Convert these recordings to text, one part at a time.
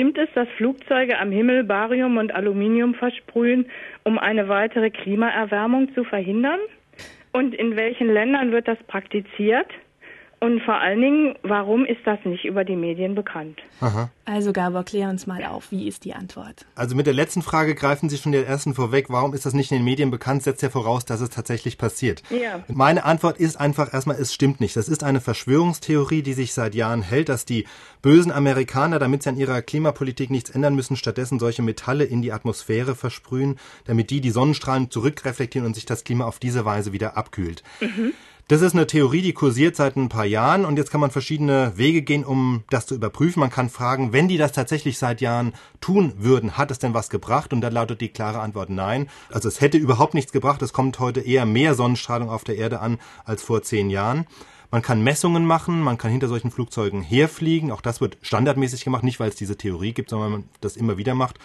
stimmt es, dass Flugzeuge am Himmel Barium und Aluminium versprühen, um eine weitere Klimaerwärmung zu verhindern? Und in welchen Ländern wird das praktiziert? Und vor allen Dingen, warum ist das nicht über die Medien bekannt? Aha. Also Gabor, klär uns mal auf. Wie ist die Antwort? Also mit der letzten Frage greifen Sie schon der ersten vorweg. Warum ist das nicht in den Medien bekannt? Setzt ja voraus, dass es tatsächlich passiert. Ja. Meine Antwort ist einfach erstmal, es stimmt nicht. Das ist eine Verschwörungstheorie, die sich seit Jahren hält, dass die bösen Amerikaner, damit sie an ihrer Klimapolitik nichts ändern müssen, stattdessen solche Metalle in die Atmosphäre versprühen, damit die die Sonnenstrahlen zurückreflektieren und sich das Klima auf diese Weise wieder abkühlt. Das ist eine Theorie, die kursiert seit ein paar Jahren und jetzt kann man verschiedene Wege gehen, um das zu überprüfen. Man kann fragen, wenn die das tatsächlich seit Jahren tun würden, hat es denn was gebracht? Und da lautet die klare Antwort nein. Also es hätte überhaupt nichts gebracht. Es kommt heute eher mehr Sonnenstrahlung auf der Erde an als vor zehn Jahren. Man kann Messungen machen, man kann hinter solchen Flugzeugen herfliegen. Auch das wird standardmäßig gemacht, nicht weil es diese Theorie gibt, sondern weil man das immer wieder macht.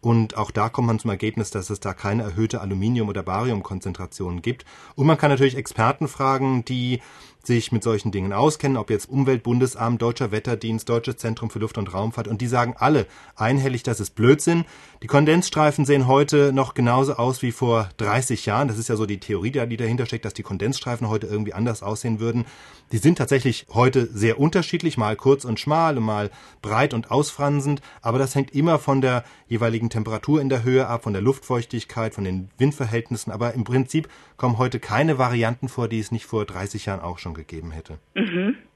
Und auch da kommt man zum Ergebnis, dass es da keine erhöhte Aluminium- oder Bariumkonzentration gibt. Und man kann natürlich Experten fragen, die sich mit solchen Dingen auskennen, ob jetzt Umweltbundesamt, Deutscher Wetterdienst, Deutsches Zentrum für Luft- und Raumfahrt. Und die sagen alle einhellig, das ist Blödsinn. Die Kondensstreifen sehen heute noch genauso aus wie vor 30 Jahren. Das ist ja so die Theorie, die dahinter steckt, dass die Kondensstreifen heute irgendwie anders aussehen würden. Die sind tatsächlich heute sehr unterschiedlich, mal kurz und schmal mal breit und ausfransend. Aber das hängt immer von der jeweiligen Temperatur in der Höhe ab, von der Luftfeuchtigkeit, von den Windverhältnissen. Aber im Prinzip kommen heute keine Varianten vor, die es nicht vor 30 Jahren auch schon gegeben hätte.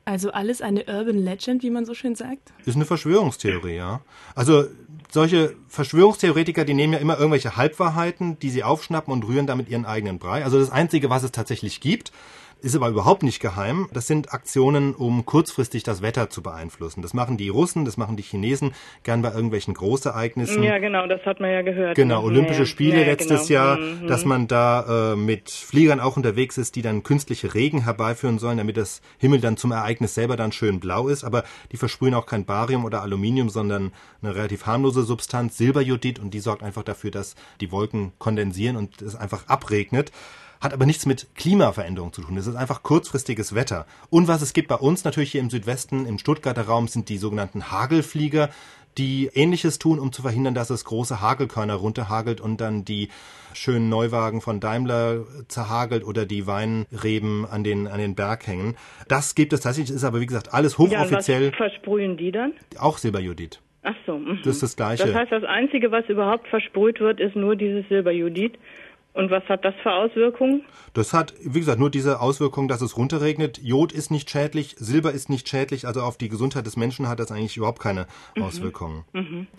Also alles eine Urban Legend, wie man so schön sagt? Ist eine Verschwörungstheorie, ja. Also solche Verschwörungstheoretiker, die nehmen ja immer irgendwelche Halbwahrheiten, die sie aufschnappen und rühren damit ihren eigenen Brei. Also das Einzige, was es tatsächlich gibt, ist aber überhaupt nicht geheim. Das sind Aktionen, um kurzfristig das Wetter zu beeinflussen. Das machen die Russen, das machen die Chinesen gern bei irgendwelchen Großereignissen. Ja, genau, das hat man ja gehört. Genau, Olympische ja, Spiele ja, letztes genau. Jahr, Mhm. dass man da äh, mit Fliegern auch unterwegs ist, die dann künstliche Regen herbeiführen sollen, damit das Himmel dann zum Ereignis selber dann schön blau ist. Aber die versprühen auch kein Barium oder Aluminium, sondern eine relativ harmlose Substanz, Silberjodid, und die sorgt einfach dafür, dass die Wolken kondensieren und es einfach abregnet. Hat aber nichts mit Klimaveränderung zu tun. Es ist einfach kurzfristiges Wetter. Und was es gibt bei uns natürlich hier im Südwesten, im Stuttgarter Raum, sind die sogenannten Hagelflieger, die Ähnliches tun, um zu verhindern, dass es große Hagelkörner runterhagelt und dann die schönen Neuwagen von Daimler zerhagelt oder die Weinreben an den, an den Berg hängen. Das gibt es tatsächlich, ist aber wie gesagt alles Ja, hochoffiziell, was versprühen die dann? auch Silberjodid. Ach so. mhm. Das ist das Gleiche. Das heißt, das Einzige, was überhaupt versprüht wird, ist nur dieses Silberjodid. Und was hat das für Auswirkungen? Das hat, wie gesagt, nur diese Auswirkung, dass es runterregnet. Jod ist nicht schädlich, Silber ist nicht schädlich, also auf die Gesundheit des Menschen hat das eigentlich überhaupt keine Auswirkungen.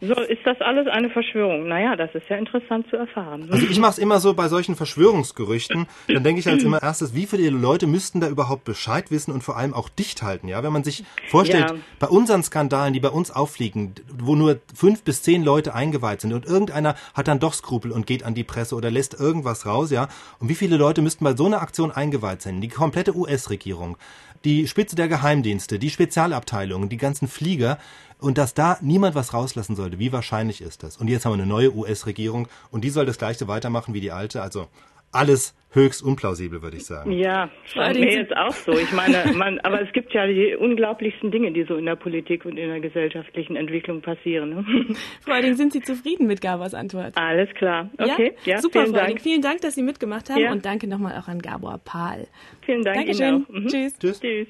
So, ist das alles eine Verschwörung? Naja, das ist ja interessant zu erfahren. Also ich mache es immer so bei solchen Verschwörungsgerüchten, dann denke ich als immer erstes, wie viele Leute müssten da überhaupt Bescheid wissen und vor allem auch dicht halten, ja? Wenn man sich vorstellt, Ja. bei unseren Skandalen, die bei uns auffliegen, wo nur fünf bis zehn Leute eingeweiht sind und irgendeiner hat dann doch Skrupel und geht an die Presse oder lässt irgendwas raus, ja? Und wie viele Leute müssten bei so einer Aktion eingeweiht sein? Die komplette US-Regierung, die Spitze der Geheimdienste, die Spezialabteilungen, die ganzen Flieger und dass da niemand was rauslassen sollte. Wie wahrscheinlich ist das? Und jetzt haben wir eine neue US-Regierung und die soll das gleiche weitermachen wie die alte. Also alles höchst unplausibel, würde ich sagen. Ja, scheint mir jetzt auch so. Ich meine, man, aber es gibt ja die unglaublichsten Dinge, die so in der Politik und in der gesellschaftlichen Entwicklung passieren. Ne? Vor allen Dingen sind Sie zufrieden mit Gabors Antwort. Alles klar. Okay, ja, super, vielen Frau Eiling. Dank. Vielen Dank, dass Sie mitgemacht haben Ja. und danke nochmal auch an Gabor Pahl. Vielen Dank Dankeschön. Ihnen auch. Mhm. Tschüss. Tschüss. Tschüss.